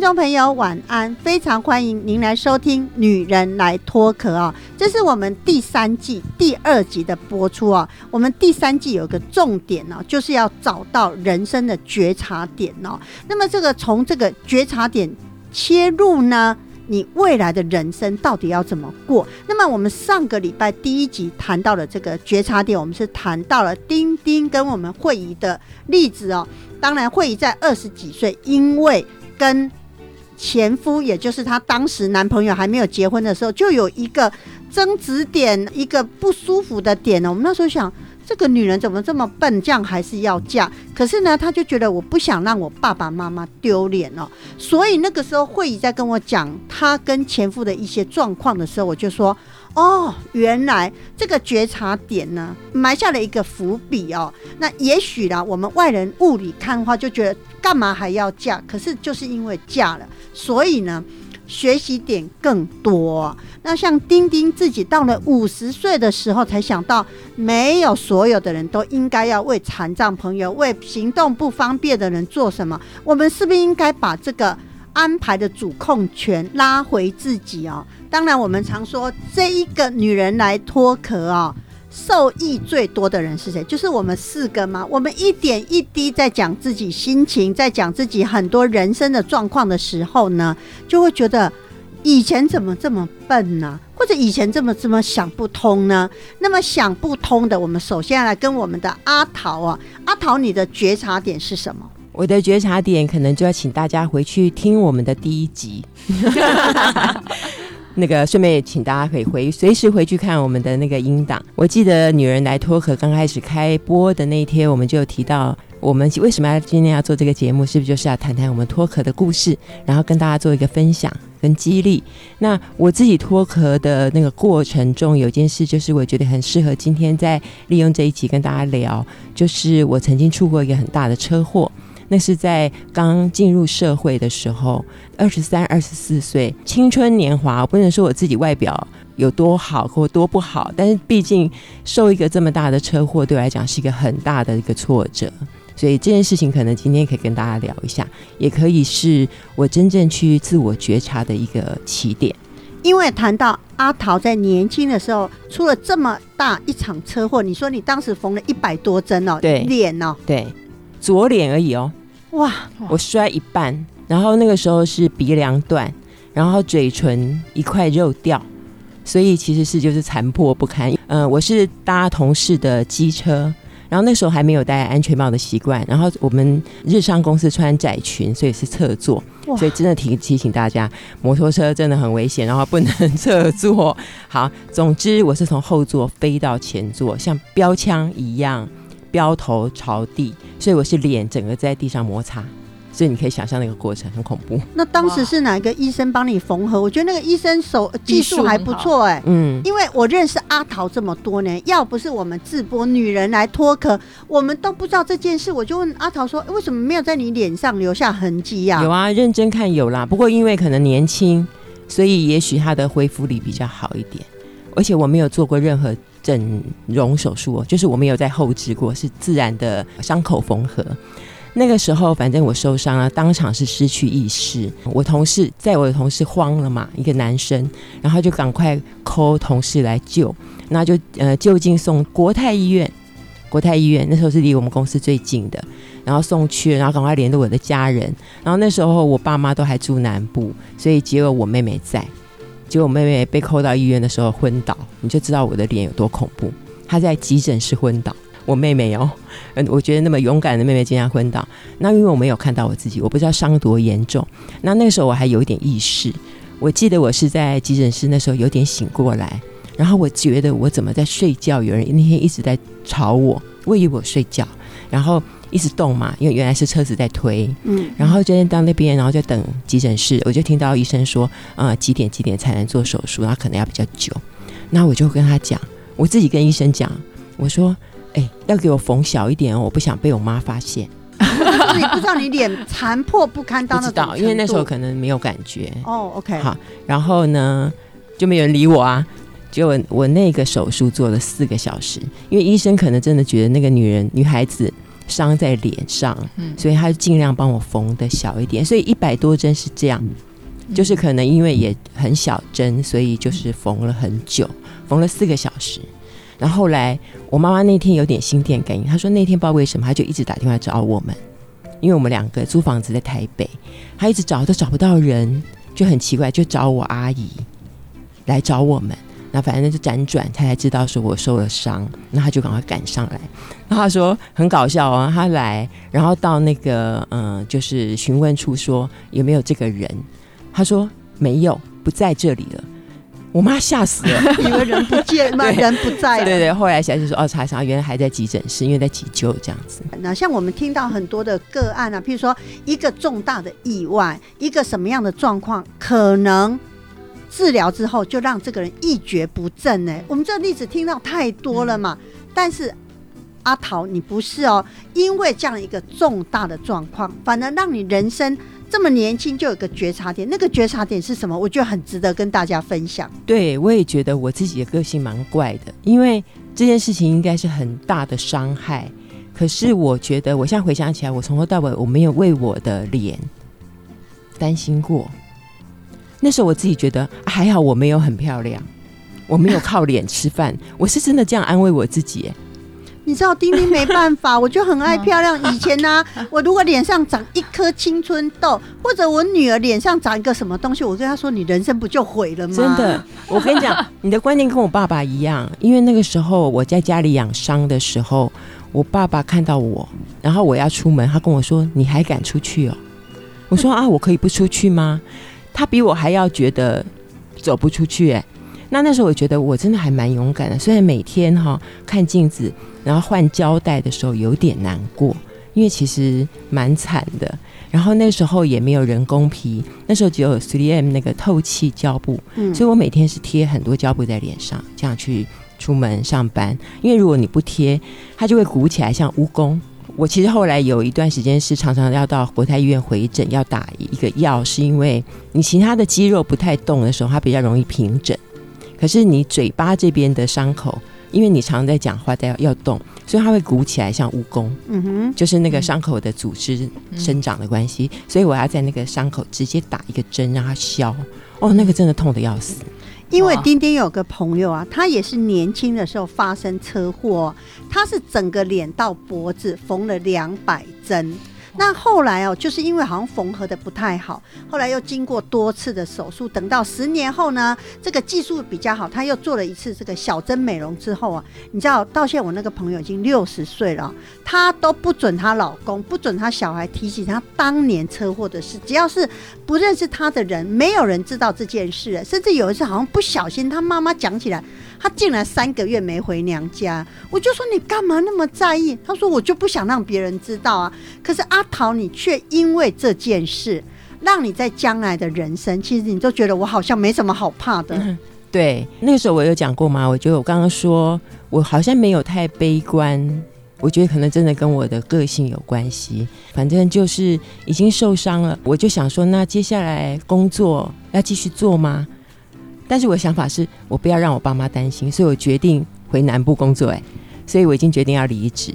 听众朋友，晚安！非常欢迎您来收听《女人来脱壳》啊，这是我们第三季第二集的播出啊。我们第三季有个重点呢、就是要找到人生的觉察点哦。那么这个从这个觉察点切入呢，你未来的人生到底要怎么过？那么我们上个礼拜第一集谈到了这个觉察点，我们是谈到了丁丁跟我们慧仪的例子哦。当然，慧仪在二十几岁，因为跟前夫，也就是她当时男朋友还没有结婚的时候，就有一个争执点，一个不舒服的点呢。我们那时候想，这个女人怎么这么笨，这样还是要嫁？可是呢，她就觉得我不想让我爸爸妈妈丢脸哦，所以那个时候慧仪在跟我讲她跟前夫的一些状况的时候，我就说。哦，原来这个觉察点呢，埋下了一个伏笔哦。那也许啦，我们外人雾里看花，就觉得干嘛还要嫁？可是就是因为嫁了，所以呢，学习点更多。那像丁丁自己到了五十岁的时候，才想到，没有所有的人都应该要为残障朋友、为行动不方便的人做什么。我们是不是应该把这个安排的主控权拉回自己哦？当然，我们常说这一个女人来脱壳啊、受益最多的人是谁？就是我们四个吗？我们一点一滴在讲自己心情，在讲自己很多人生的状况的时候呢，就会觉得以前怎么这么笨呢、或者以前这么这么想不通呢？那么想不通的，我们首先来跟我们的阿桃啊，阿桃，你的觉察点是什么？我的觉察点可能就要请大家回去听我们的第一集，那个顺便也请大家可以回随时回去看我们的那个音档。我记得《女人来脱壳》刚开始开播的那一天，我们就提到我们为什么要今天要做这个节目，是不是就是要谈谈我们脱壳的故事，然后跟大家做一个分享跟激励。那我自己脱壳的那个过程中，有件事就是我觉得很适合今天在利用这一集跟大家聊，就是我曾经出过一个很大的车祸。那是在刚进入社会的时候，二十三、二十四岁，青春年华。我不能说我自己外表有多好或多不好，但是毕竟受一个这么大的车祸，对我来讲是一个很大的一个挫折。所以这件事情可能今天可以跟大家聊一下，也可以是我真正去自我觉察的一个起点。因为谈到阿桃在年轻的时候出了这么大一场车祸，你说你当时缝了一百多针哦，对脸哦，对，左脸而已哦，哇，我摔一半，然后那个时候是鼻梁断，然后嘴唇一块肉掉，所以其实是就是残破不堪。嗯、我是搭同事的机车，然后那时候还没有戴安全帽的习惯，然后我们日商公司穿窄裙，所以是侧坐，所以真的提提醒大家，摩托车真的很危险，然后不能侧坐。好，总之我是从后座飞到前座，像标枪一样，标头朝地，所以我是脸整个在地上摩擦。所以你可以想象那个过程很恐怖，那当时是哪一个医生帮你缝合？我觉得那个医生手技术还不错哎、嗯，因为我认识阿桃这么多年，要不是我们自播女人来脱壳，我们都不知道这件事。我就问阿桃说，为什么没有在你脸上留下痕迹呀、有啊，认真看有啦。不过因为可能年轻，所以也许他的恢复力比较好一点。而且我没有做过任何整容手术，就是我没有在后置过，是自然的伤口缝合。那个时候，反正我受伤了，当场是失去意识。我同事在我的同事慌了嘛，一个男生，然后就赶快 call 同事来救，那就呃就近送国泰医院。国泰医院那时候是离我们公司最近的，然后送去，然后赶快联络我的家人。然后那时候我爸妈都还住南部，所以只有我妹妹在。结果我妹妹被扣到医院的时候昏倒，你就知道我的脸有多恐怖。她在急诊室昏倒，我妹妹哦，嗯，我觉得那么勇敢的妹妹竟然昏倒。那因为我没有看到我自己，我不知道伤多严重。那那个时候我还有一点意识，我记得我是在急诊室那时候有点醒过来，然后我觉得我怎么在睡觉，有人那天一直在吵我，我以为我睡觉，然后一直动嘛，因为原来是车子在推，嗯，然后就到那边，然后就等急诊室，我就听到医生说，呃，几点几点才能做手术，然后可能要比较久。那我就跟他讲，我自己跟医生讲，我说，哎、要给我缝小一点哦，我不想被我妈发现。就是你不知道你脸残破不堪到不知道，因为那时候可能没有感觉。哦，OK，好，然后呢，就没有人理我啊。结果我那个手术做了四个小时，因为医生可能真的觉得那个女人女孩子伤在脸上，嗯所以他就尽量帮我缝的小一点，所以一百多针是这样，就是可能因为也很小针，所以就是缝了很久，缝了四个小时。然后后来我妈妈那天有点心电感应，她说那天不知道为什么，她就一直打电话找我们，因为我们两个租房子在台北，她一直找都找不到人，就很奇怪，就找我阿姨来找我们。那反正就辗转，他才知道说我受了伤，那他就赶快赶上来。然后他说很搞笑哦，他来，然后到那个嗯、呃就是询问处说有没有这个人，他说没有，不在这里了。我妈吓死了。以为人不见，嘛人不在了。对对，后来小姐说哦，查查，原来还在急诊室，因为在急救这样子。那像我们听到很多的个案啊，譬如说一个重大的意外，一个什么样的状况，可能治疗之后就让这个人一蹶不振呢？我们这个例子听到太多了嘛。但是阿桃，你不是哦，因为这样一个重大的状况，反而让你人生这么年轻就有个觉察点。那个觉察点是什么？我觉得很值得跟大家分享。对我也觉得我自己的个性蛮怪的，因为这件事情应该是很大的伤害。可是我觉得，我现在回想起来，我从头到尾我没有为我的脸担心过。那时候我自己觉得、啊还好，我没有很漂亮，我没有靠脸吃饭，我是真的这样安慰我自己耶。你知道丁丁没办法，我就很爱漂亮。以前呢、我如果脸上长一颗青春痘，或者我女儿脸上长一个什么东西，我对她说：“你人生不就毁了吗？”真的，我跟你讲，你的观念跟我爸爸一样，因为那个时候我在家里养伤的时候，我爸爸看到我，然后我要出门，他跟我说：“你还敢出去哦？”我说：“啊，我可以不出去吗？”他比我还要觉得走不出去哎。那那时候我觉得我真的还蛮勇敢的，虽然每天哈、看镜子，然后换胶带的时候有点难过，因为其实蛮惨的。然后那时候也没有人工皮，那时候只有 3M 那个透气胶布，嗯所以我每天是贴很多胶布在脸上，这样去出门上班。因为如果你不贴，它就会鼓起来，像蜈蚣。我其实后来有一段时间是常常要到国泰医院回诊，要打一个药，是因为你其他的肌肉不太动的时候，它比较容易平整。可是你嘴巴这边的伤口，因为你常在讲话，在要动，所以它会鼓起来，像蜈蚣。嗯哼，就是那个伤口的组织生长的关系，所以我要在那个伤口直接打一个针让它消。哦，那个真的痛的要死。因为哇丁丁有个朋友啊，他也是年轻的时候发生车祸，他是整个脸到脖子缝了两百针。那后来哦，就是因为好像缝合的不太好，后来又经过多次的手术，等到十年后呢，这个技术比较好，他又做了一次这个小针美容之后啊，你知道，到现在我那个朋友已经六十岁了，她都不准她老公、不准她小孩提起她当年车祸的事，只要是不认识她的人，没有人知道这件事，甚至有一次好像不小心，她妈妈讲起来，她竟然三个月没回娘家，我就说你干嘛那么在意？她说我就不想让别人知道啊。可是阿桃，你却因为这件事，让你在将来的人生，其实你都觉得我好像没什么好怕的。对，那个时候我有讲过吗？我觉得我刚刚说我好像没有太悲观，我觉得可能真的跟我的个性有关系。反正就是已经受伤了，我就想说，那接下来工作要继续做吗？但是我的想法是我不要让我爸妈担心，所以我决定回南部工作。哎，所以我已经决定要离职，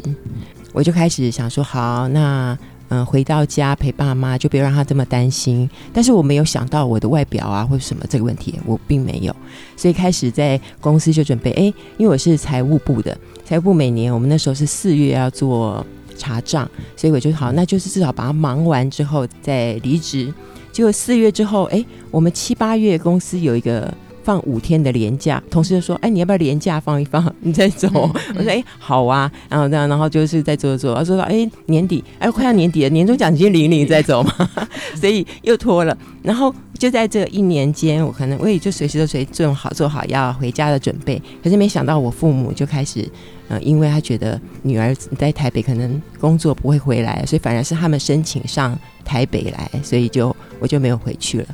我就开始想说，好，那嗯、回到家陪爸妈，就不要让他这么担心。但是我没有想到我的外表啊或者什么这个问题，我并没有，所以开始在公司就准备，哎，因为我是财务部的，财务部每年我们那时候是四月要做查账，所以我就好，那就是至少把它忙完之后再离职。结果四月之后，哎，我们七八月公司有一个放五天的年假，同事就说，哎，你要不要年假放一放，你再走？我说，哎，好啊，然后这样，然后就是再做做，他说，哎，年底，哎，快要年底了，年终奖金领一领再走嘛，所以又拖了。然后就在这一年间，我可能我也就随时都随做好做好要回家的准备。可是没想到我父母就开始，呃，因为他觉得女儿在台北可能工作不会回来，所以反而是他们申请上台北来，所以就我就没有回去了。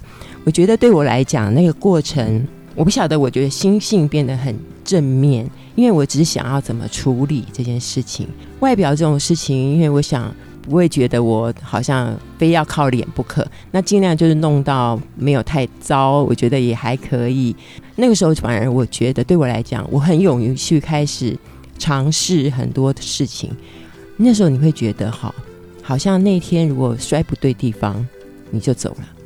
我觉得对我来讲，那个过程我不晓得，我觉得心性变得很正面，因为我只想要怎么处理这件事情。外表这种事情，因为我想。不会觉得我好像非要靠脸不可，那尽量就是弄到没有太糟，我觉得也还可以。那个时候反而我觉得对我来讲，我很勇于去开始尝试很多的事情。那时候你会觉得，好，好像那天如果摔不对地方，你就走了。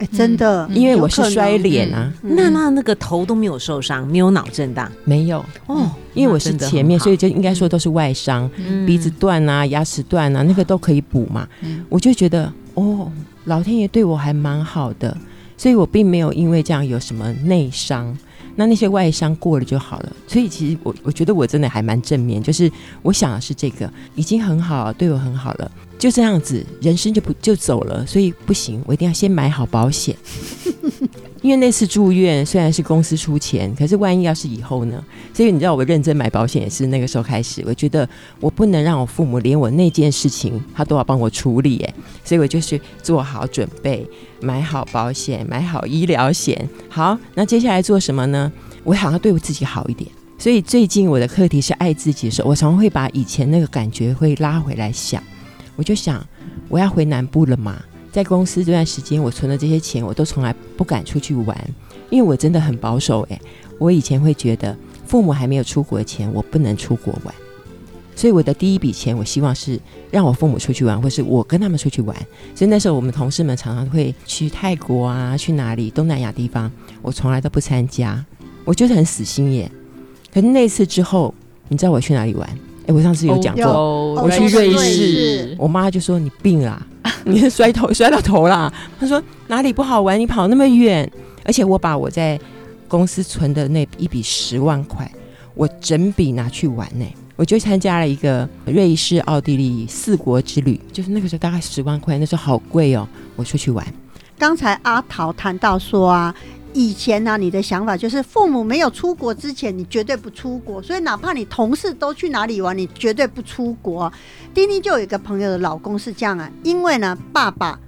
哎，真的，因为我是摔脸啊。那那那个头都没有受伤，没有脑震荡，没有哦。因为我是前面，所以就应该说都是外伤，鼻子断啊，牙齿断啊，那个都可以补嘛。我就觉得哦，老天爷对我还蛮好的，所以我并没有因为这样有什么内伤。那那些外伤过了就好了。所以其实我我觉得我真的还蛮正面，就是我想的是这个已经很好，对我很好了。就这样子，人生就不就走了，所以不行，我一定要先买好保险。因为那次住院虽然是公司出钱，可是万一要是以后呢？所以你知道我认真买保险也是那个时候开始，我觉得我不能让我父母连我那件事情他都要帮我处理，哎，所以我就是做好准备，买好保险，买好医疗险。好，那接下来做什么呢？我想要对我自己好一点。所以最近我的课题是爱自己的时候，我常常会把以前那个感觉会拉回来想。我就想，我要回南部了嘛。在公司这段时间，我存的这些钱，我都从来不敢出去玩，因为我真的很保守。诶，我以前会觉得，父母还没有出国前，我不能出国玩。所以我的第一笔钱，我希望是让我父母出去玩，或是我跟他们出去玩。所以那时候，我们同事们常常会去泰国啊，去哪里东南亚地方，我从来都不参加。我就是很死心眼。可是那次之后，你知道我去哪里玩？我上次有讲过，我去瑞士，我妈就说你病啦，你摔头摔到头啦。她说哪里不好玩？你跑那么远，而且我把我在公司存的那一笔十万块，我整笔拿去玩呢。我就参加了一个瑞士、奥地利四国之旅，就是那个时候大概十万块，那时候好贵哦。我出去玩。刚才阿桃谈到说啊。以前呢，你的想法就是父母没有出国之前，你绝对不出国。所以哪怕你同事都去哪里玩，你绝对不出国。丁丁就有一个朋友的老公是这样啊，因为呢，爸爸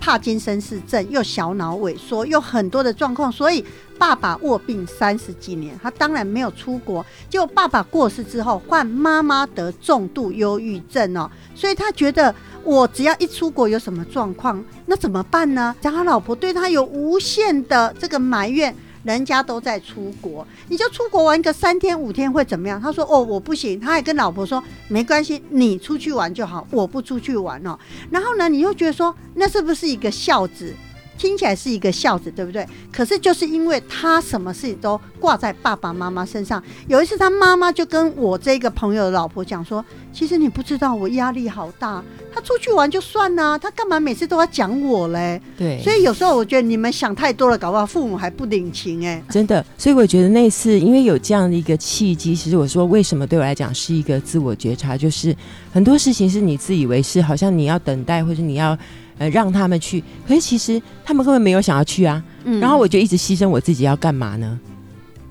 帕金森氏症又小脑萎缩，又很多的状况，所以爸爸卧病三十几年，他当然没有出国。结果爸爸过世之后，换妈妈得重度忧郁症哦，所以他觉得。我只要一出国有什么状况，那怎么办呢？讲他老婆对他有无限的这个埋怨，人家都在出国，你就出国玩个三天五天会怎么样？他说：“哦，我不行。”他还跟老婆说：“没关系，你出去玩就好，我不出去玩哦。”然后呢，你又觉得说，那是不是一个孝子？听起来是一个孝子，对不对？可是就是因为他什么事情都挂在爸爸妈妈身上。有一次，他妈妈就跟我这个朋友的老婆讲说：“其实你不知道，我压力好大。他出去玩就算了，他干嘛每次都要讲我嘞？”对。所以有时候我觉得你们想太多了，搞不好父母还不领情哎。真的。所以我觉得那次因为有这样的一个契机，其实我说为什么对我来讲是一个自我觉察，就是很多事情是你自以为是，好像你要等待或者你要。呃，让他们去，可是其实他们根本没有想要去啊。然后我就一直牺牲我自己，要干嘛呢？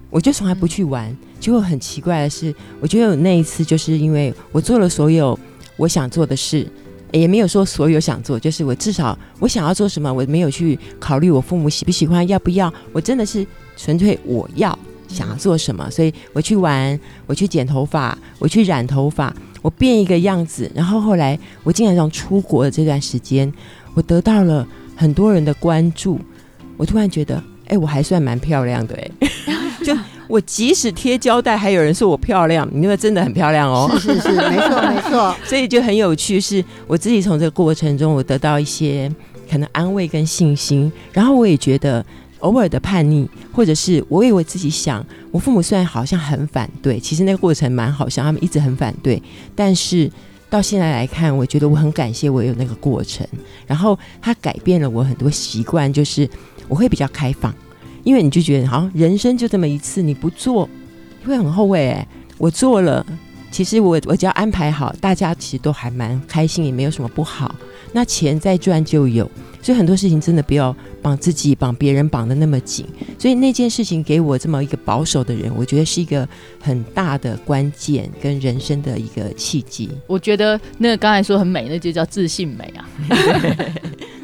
我就从来不去玩。结果很奇怪的是，我觉得有那一次，就是因为我做了所有我想做的事，也没有说所有想做，就是我至少我想要做什么，我没有去考虑我父母喜不喜欢，要不要。我真的是纯粹我要想要做什么，所以我去玩，我去剪头发，我去染头发。我变一个样子，然后后来我竟然从出国的这段时间，我得到了很多人的关注。我突然觉得，哎，我还算蛮漂亮的，哎，就我即使贴胶带，还有人说我漂亮，因为真的很漂亮哦。是是是，没错没错。所以就很有趣，是我自己从这个过程中，我得到一些可能安慰跟信心，然后我也觉得。偶尔的叛逆，或者是我以为自己想，我父母虽然好像很反对，其实那个过程蛮好笑，他们一直很反对。但是到现在来看，我觉得我很感谢我有那个过程，然后它改变了我很多习惯，就是我会比较开放，因为你就觉得好像人生就这么一次，你不做你会很后悔。哎，我做了，其实我我只要安排好，大家其实都还蛮开心，也没有什么不好。那钱再赚就有，所以很多事情真的不要绑自己、绑别人绑的那么紧。所以那件事情给我这么一个保守的人，我觉得是一个很大的关键跟人生的一个契机。我觉得那个刚才说很美，那就叫自信美啊。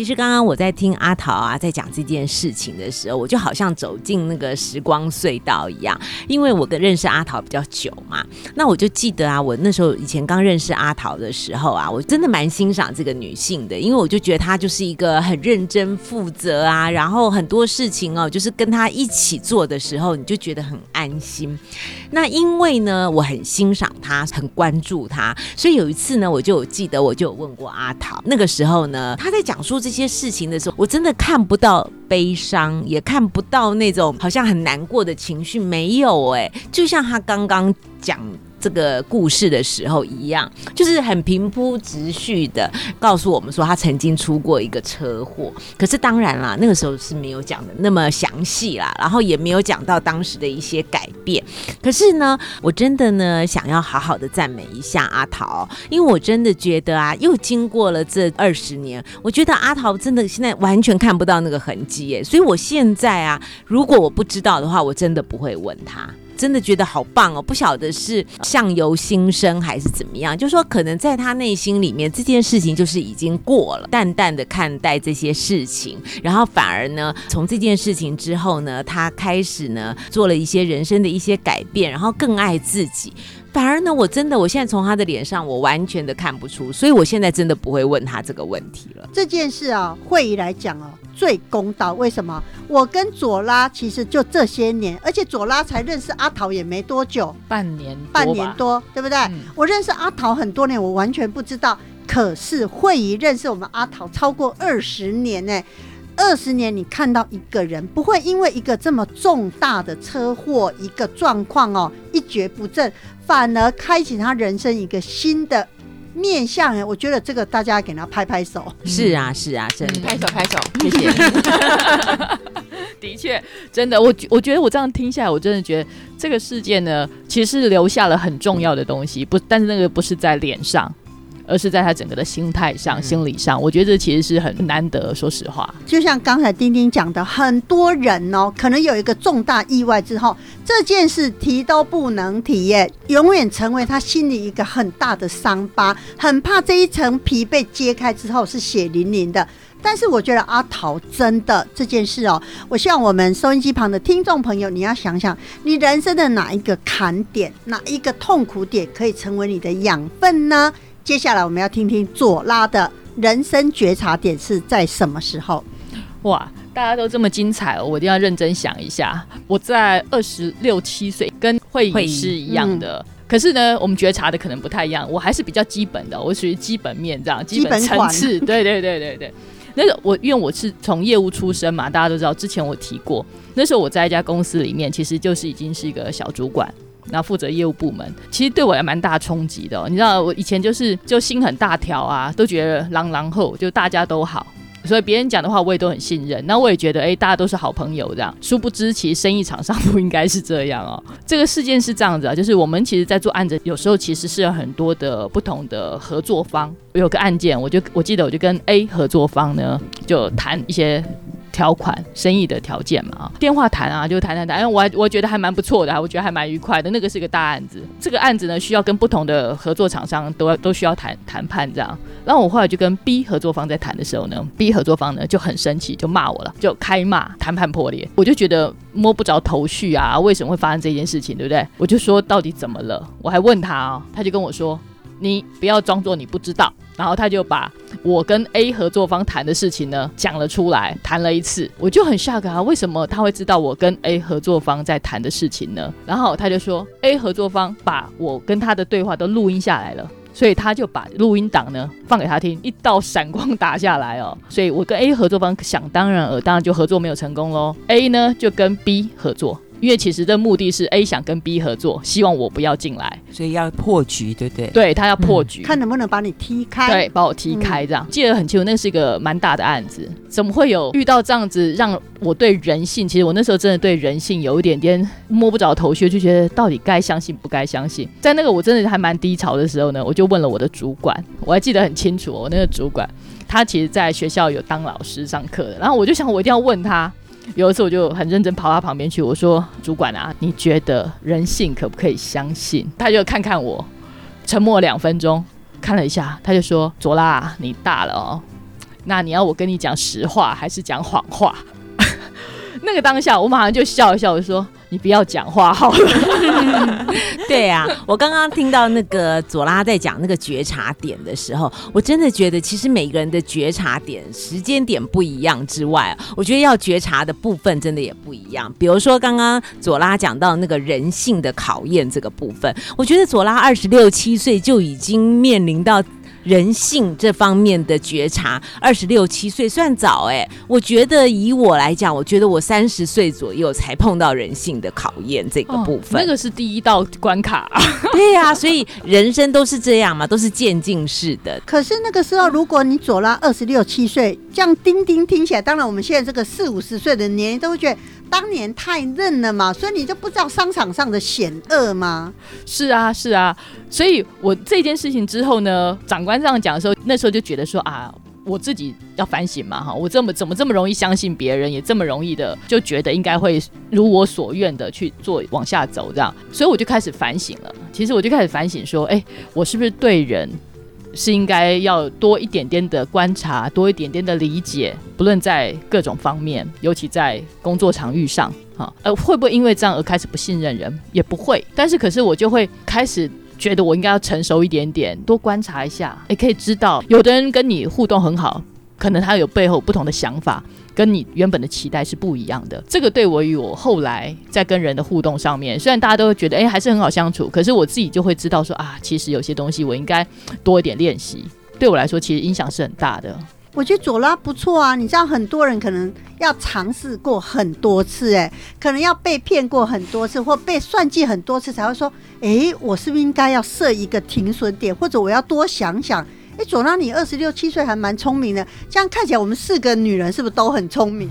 其实刚刚我在听阿桃啊在讲这件事情的时候，我就好像走进那个时光隧道一样，因为我跟认识阿桃比较久嘛。那我就记得啊，我那时候以前刚认识阿桃的时候啊，我真的蛮欣赏这个女性的，因为我就觉得她就是一个很认真负责啊，然后很多事情哦，就是跟她一起做的时候，你就觉得很安心。那因为呢，我很欣赏她，很关注她，所以有一次呢，我就有记得，我就有问过阿桃，那个时候呢，她在讲述这。一些事情的时候，我真的看不到悲伤，也看不到那种好像很难过的情绪，没有哎，就像他刚刚讲。这个故事的时候一样，就是很平铺直叙的告诉我们说他曾经出过一个车祸。可是当然啦，那个时候是没有讲的那么详细啦，然后也没有讲到当时的一些改变。可是呢，我真的呢想要好好的赞美一下阿桃，因为我真的觉得啊，又经过了这二十年，我觉得阿桃真的现在完全看不到那个痕迹耶。所以我现在啊，如果我不知道的话，我真的不会问他。真的觉得好棒哦！不晓得是相由心生还是怎么样，就说可能在他内心里面这件事情就是已经过了，淡淡的看待这些事情，然后反而呢，从这件事情之后呢，他开始呢做了一些人生的一些改变，然后更爱自己。反而呢，我真的，我现在从他的脸上，我完全的看不出，所以我现在真的不会问他这个问题了。这件事啊，会议来讲哦，最公道。为什么？我跟左拉其实就这些年，而且左拉才认识阿桃也没多久，半年，半年多，对不对？我认识阿桃很多年，我完全不知道。可是会议认识我们阿桃超过二十年呢。二十年，你看到一个人不会因为一个这么重大的车祸一个状况哦一蹶不振，反而开启他人生一个新的面相哎，我觉得这个大家给他拍拍手。是啊，是啊，真的拍手拍手，谢谢。的确，真的，我我觉得我这样听下来，我真的觉得这个事件呢，其实是留下了很重要的东西，不，但是那个不是在脸上。而是在他整个的心态上、心理上，我觉得这其实是很难得。说实话，就像刚才丁丁讲的，很多人哦，可能有一个重大意外之后，这件事提都不能提耶，永远成为他心里一个很大的伤疤，很怕这一层皮被揭开之后是血淋淋的。但是我觉得阿桃真的这件事哦，我希望我们收音机旁的听众朋友，你要想想，你人生的哪一个坎点、哪一个痛苦点，可以成为你的养分呢？接下来我们要听听左拉的人生觉察点是在什么时候？哇，大家都这么精彩哦，我一定要认真想一下。我在二十六七岁，跟会议是一样的，可是呢，我们觉察的可能不太一样。我还是比较基本的，我属于基本面这样，基本层次。对对对对对，那个我因为我是从业务出身嘛，大家都知道，之前我提过，那时候我在一家公司里面，其实就是已经是一个小主管。然后负责业务部门，其实对我也蛮大冲击的。你知道，我以前就是就心很大条啊，都觉得狼狼后就大家都好，所以别人讲的话我也都很信任。那我也觉得，哎，大家都是好朋友这样。殊不知，其实生意场上不应该是这样哦。这个事件是这样子啊，就是我们其实，在做案子，有时候其实是有很多的不同的合作方。有个案件，我就我记得，我就跟 A 合作方呢，就谈一些。条款生意的条件嘛，啊电话谈啊，就谈谈谈，哎，我我觉得还蛮不错的，我觉得还蛮愉快的。那个是个大案子，这个案子呢需要跟不同的合作厂商都要都需要谈谈判这样。然后我后来就跟 B 合作方在谈的时候呢，B 合作方呢就很生气，就骂我了，就开骂，谈判破裂。我就觉得摸不着头绪啊，为什么会发生这件事情，对不对？我就说到底怎么了？我还问他啊，他就跟我说。你不要装作你不知道，然后他就把我跟 A 合作方谈的事情呢讲了出来，谈了一次，我就很 shock 啊，为什么他会知道我跟 A 合作方在谈的事情呢？然后他就说 A 合作方把我跟他的对话都录音下来了，所以他就把录音档呢放给他听，一道闪光打下来哦，所以我跟 A 合作方想当然尔，当然就合作没有成功喽。A 呢就跟 B 合作。因为其实的目的是 A 想跟 B 合作，希望我不要进来，所以要破局，对不对？对他要破局，看能不能把你踢开。对，把我踢开这样。记得很清楚，那是一个蛮大的案子，怎么会有遇到这样子让我对人性？其实我那时候真的对人性有一点点摸不着头绪，就觉得到底该相信不该相信。在那个我真的还蛮低潮的时候呢，我就问了我的主管，我还记得很清楚，我那个主管他其实在学校有当老师上课的，然后我就想我一定要问他。有一次我就很认真跑他旁边去，我说：“主管啊，你觉得人性可不可以相信？”他就看看我，沉默两分钟，看了一下，他就说：“左拉，你大了哦，那你要我跟你讲实话还是讲谎话？” 那个当下，我马上就笑一笑，我说。你不要讲话好了。对啊，我刚刚听到那个左拉在讲那个觉察点的时候，我真的觉得其实每个人的觉察点时间点不一样之外，我觉得要觉察的部分真的也不一样。比如说刚刚左拉讲到那个人性的考验这个部分，我觉得左拉二十六七岁就已经面临到。人性这方面的觉察，二十六七岁算早哎。我觉得以我来讲，我觉得我三十岁左右才碰到人性的考验这个部分。那个是第一道关卡。对呀，所以人生都是这样嘛，都是渐进式的。可是那个时候，如果你左拉二十六七岁，这样钉钉听起来，当然我们现在这个四五十岁的年龄都会觉得。当年太嫩了嘛，所以你就不知道商场上的险恶吗？是啊，是啊，所以我这件事情之后呢，长官这样讲的时候，那时候就觉得说啊，我自己要反省嘛，哈，我这么怎么这么容易相信别人，也这么容易的就觉得应该会如我所愿的去做往下走这样，所以我就开始反省了。其实我就开始反省说，哎，我是不是对人？是应该要多一点点的观察，多一点点的理解，不论在各种方面，尤其在工作场域上，哈，呃，会不会因为这样而开始不信任人？也不会，但是可是我就会开始觉得我应该要成熟一点点，多观察一下，也可以知道，有的人跟你互动很好，可能他有背后不同的想法。跟你原本的期待是不一样的，这个对我与我后来在跟人的互动上面，虽然大家都会觉得哎还是很好相处，可是我自己就会知道说啊，其实有些东西我应该多一点练习。对我来说，其实影响是很大的。我觉得左拉不错啊，你知道很多人可能要尝试过很多次，哎，可能要被骗过很多次，或被算计很多次，才会说，哎，我是不是应该要设一个停损点，或者我要多想想。哎，左拉，你二十六七岁还蛮聪明的，这样看起来我们四个女人是不是都很聪明？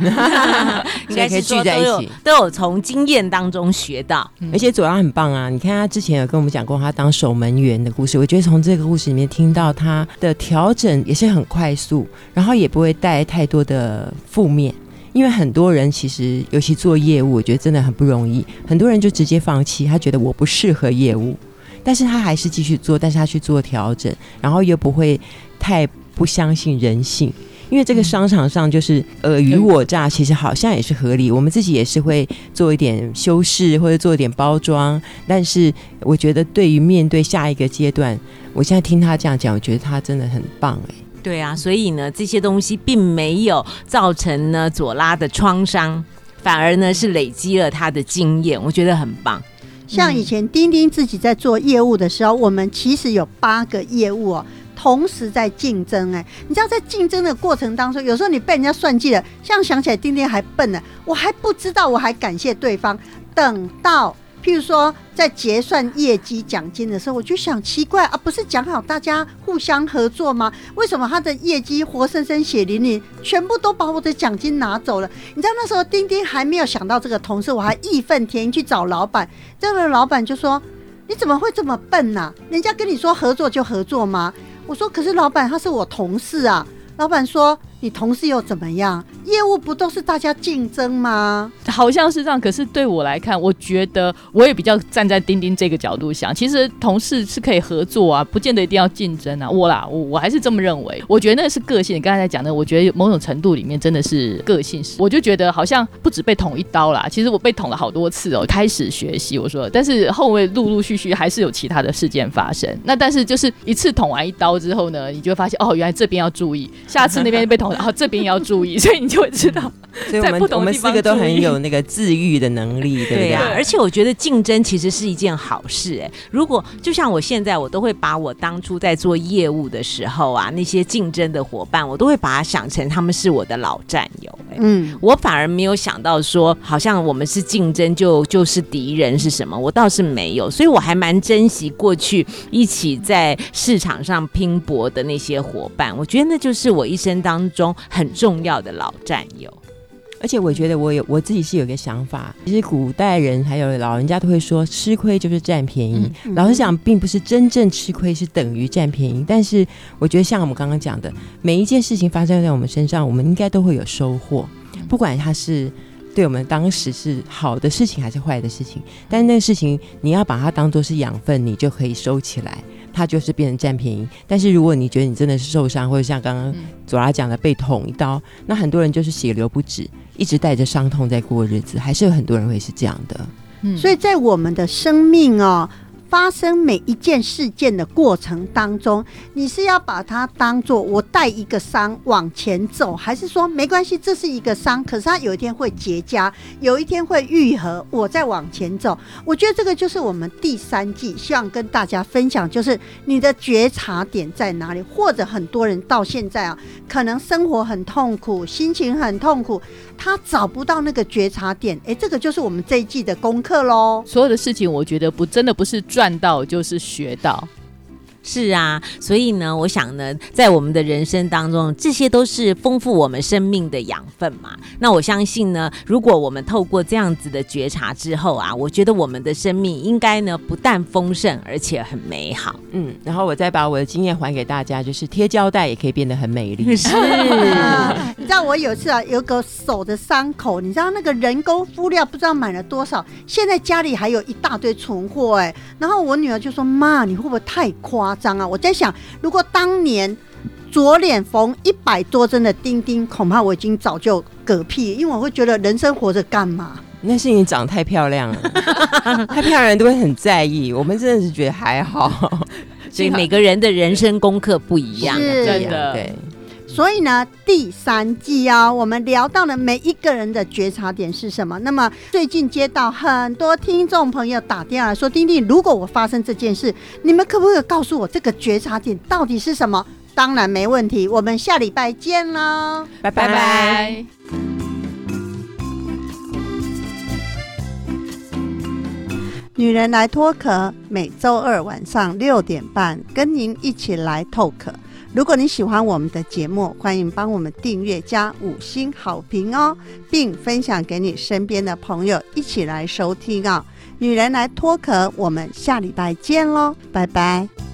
应该可以聚在一起，都有从经验当中学到。而且左拉很棒啊，你看他之前有跟我们讲过他当守门员的故事，我觉得从这个故事里面听到他的调整也是很快速，然后也不会带太多的负面。因为很多人其实尤其做业务，我觉得真的很不容易，很多人就直接放弃，他觉得我不适合业务。但是他还是继续做，但是他去做调整，然后又不会太不相信人性，因为这个商场上就是尔虞我诈，其实好像也是合理。我们自己也是会做一点修饰或者做一点包装，但是我觉得对于面对下一个阶段，我现在听他这样讲，我觉得他真的很棒哎。对啊，所以呢，这些东西并没有造成呢左拉的创伤，反而呢是累积了他的经验，我觉得很棒。像以前钉钉自己在做业务的时候，我们其实有八个业务哦，同时在竞争。哎，你知道在竞争的过程当中，有时候你被人家算计了，像想起来钉钉还笨呢，我还不知道，我还感谢对方，等到。譬如说，在结算业绩奖金的时候，我就想奇怪啊，不是讲好大家互相合作吗？为什么他的业绩活生生血淋淋，全部都把我的奖金拿走了？你知道那时候丁丁还没有想到这个同事，我还义愤填膺去找老板，这个老板就说：“你怎么会这么笨呢？人家跟你说合作就合作吗？”我说：“可是老板他是我同事啊。”老板说：“你同事又怎么样？业务不都是大家竞争吗？好像是这样。可是对我来看，我觉得我也比较站在钉钉这个角度想，其实同事是可以合作啊，不见得一定要竞争啊。我啦，我我还是这么认为。我觉得那是个性。你刚才在讲的，我觉得某种程度里面真的是个性。我就觉得好像不止被捅一刀啦，其实我被捅了好多次哦。开始学习，我说，但是后面陆陆续续还是有其他的事件发生。那但是就是一次捅完一刀之后呢，你就会发现哦，原来这边要注意。”下次那边被捅，然后这边也要注意，所以你就会知道 所以我们在不同的我们四个都很有那个自愈的能力，对不对？对啊，而且我觉得竞争其实是一件好事哎。如果就像我现在，我都会把我当初在做业务的时候啊，那些竞争的伙伴，我都会把它想成他们是我的老战友哎。嗯，我反而没有想到说，好像我们是竞争就就是敌人是什么，我倒是没有，所以我还蛮珍惜过去一起在市场上拼搏的那些伙伴，我觉得那就是我一生当中很重要的老战友。而且我觉得我有我自己是有一个想法，其实古代人还有老人家都会说，吃亏就是占便宜。嗯老实讲，并不是真正吃亏是等于占便宜，但是我觉得像我们刚刚讲的，每一件事情发生在我们身上，我们应该都会有收获，不管它是。对我们当时是好的事情还是坏的事情，但是那个事情你要把它当做是养分，你就可以收起来，它就是变成占便宜。但是如果你觉得你真的是受伤，或者像刚刚左拉讲的被捅一刀，那很多人就是血流不止，一直带着伤痛在过日子，还是有很多人会是这样的。嗯所以在我们的生命哦。发生每一件事件的过程当中，你是要把它当做我带一个伤往前走，还是说没关系，这是一个伤，可是它有一天会结痂，有一天会愈合，我再往前走。我觉得这个就是我们第三季希望跟大家分享，就是你的觉察点在哪里，或者很多人到现在啊，可能生活很痛苦，心情很痛苦，他找不到那个觉察点，哎，这个就是我们这一季的功课喽。所有的事情，我觉得不真的不是赚到就是学到。是啊，所以呢，我想呢，在我们的人生当中，这些都是丰富我们生命的养分嘛。那我相信呢，如果我们透过这样子的觉察之后啊，我觉得我们的生命应该呢，不但丰盛，而且很美好。嗯，然后我再把我的经验还给大家，就是贴胶带也可以变得很美丽。是，啊，你知道我有一次啊，有个手的伤口，你知道那个人工敷料不知道买了多少，现在家里还有一大堆存货哎。然后我女儿就说：“妈，你会不会太夸张啊？”我在想，如果当年左脸缝一百多针的钉钉，恐怕我已经早就嗝屁，因为我会觉得人生活着干嘛？那是你长得太漂亮了，太漂亮人都会很在意。我们真的是觉得还好，所以每个人的人生功课不一样。是真的对。所以呢，第三季哦，我们聊到了每一个人的觉察点是什么。那么最近接到很多听众朋友打电话来说：“丁丁，如果我发生这件事，你们可不可以告诉我这个觉察点到底是什么？”当然没问题，我们下礼拜见喽。拜拜拜。女人来脱壳，每周二晚上六点半跟您一起来透壳。如果你喜欢我们的节目，欢迎帮我们订阅加五星好评哦，并分享给你身边的朋友一起来收听啊、女人来脱壳，我们下礼拜见喽，拜拜。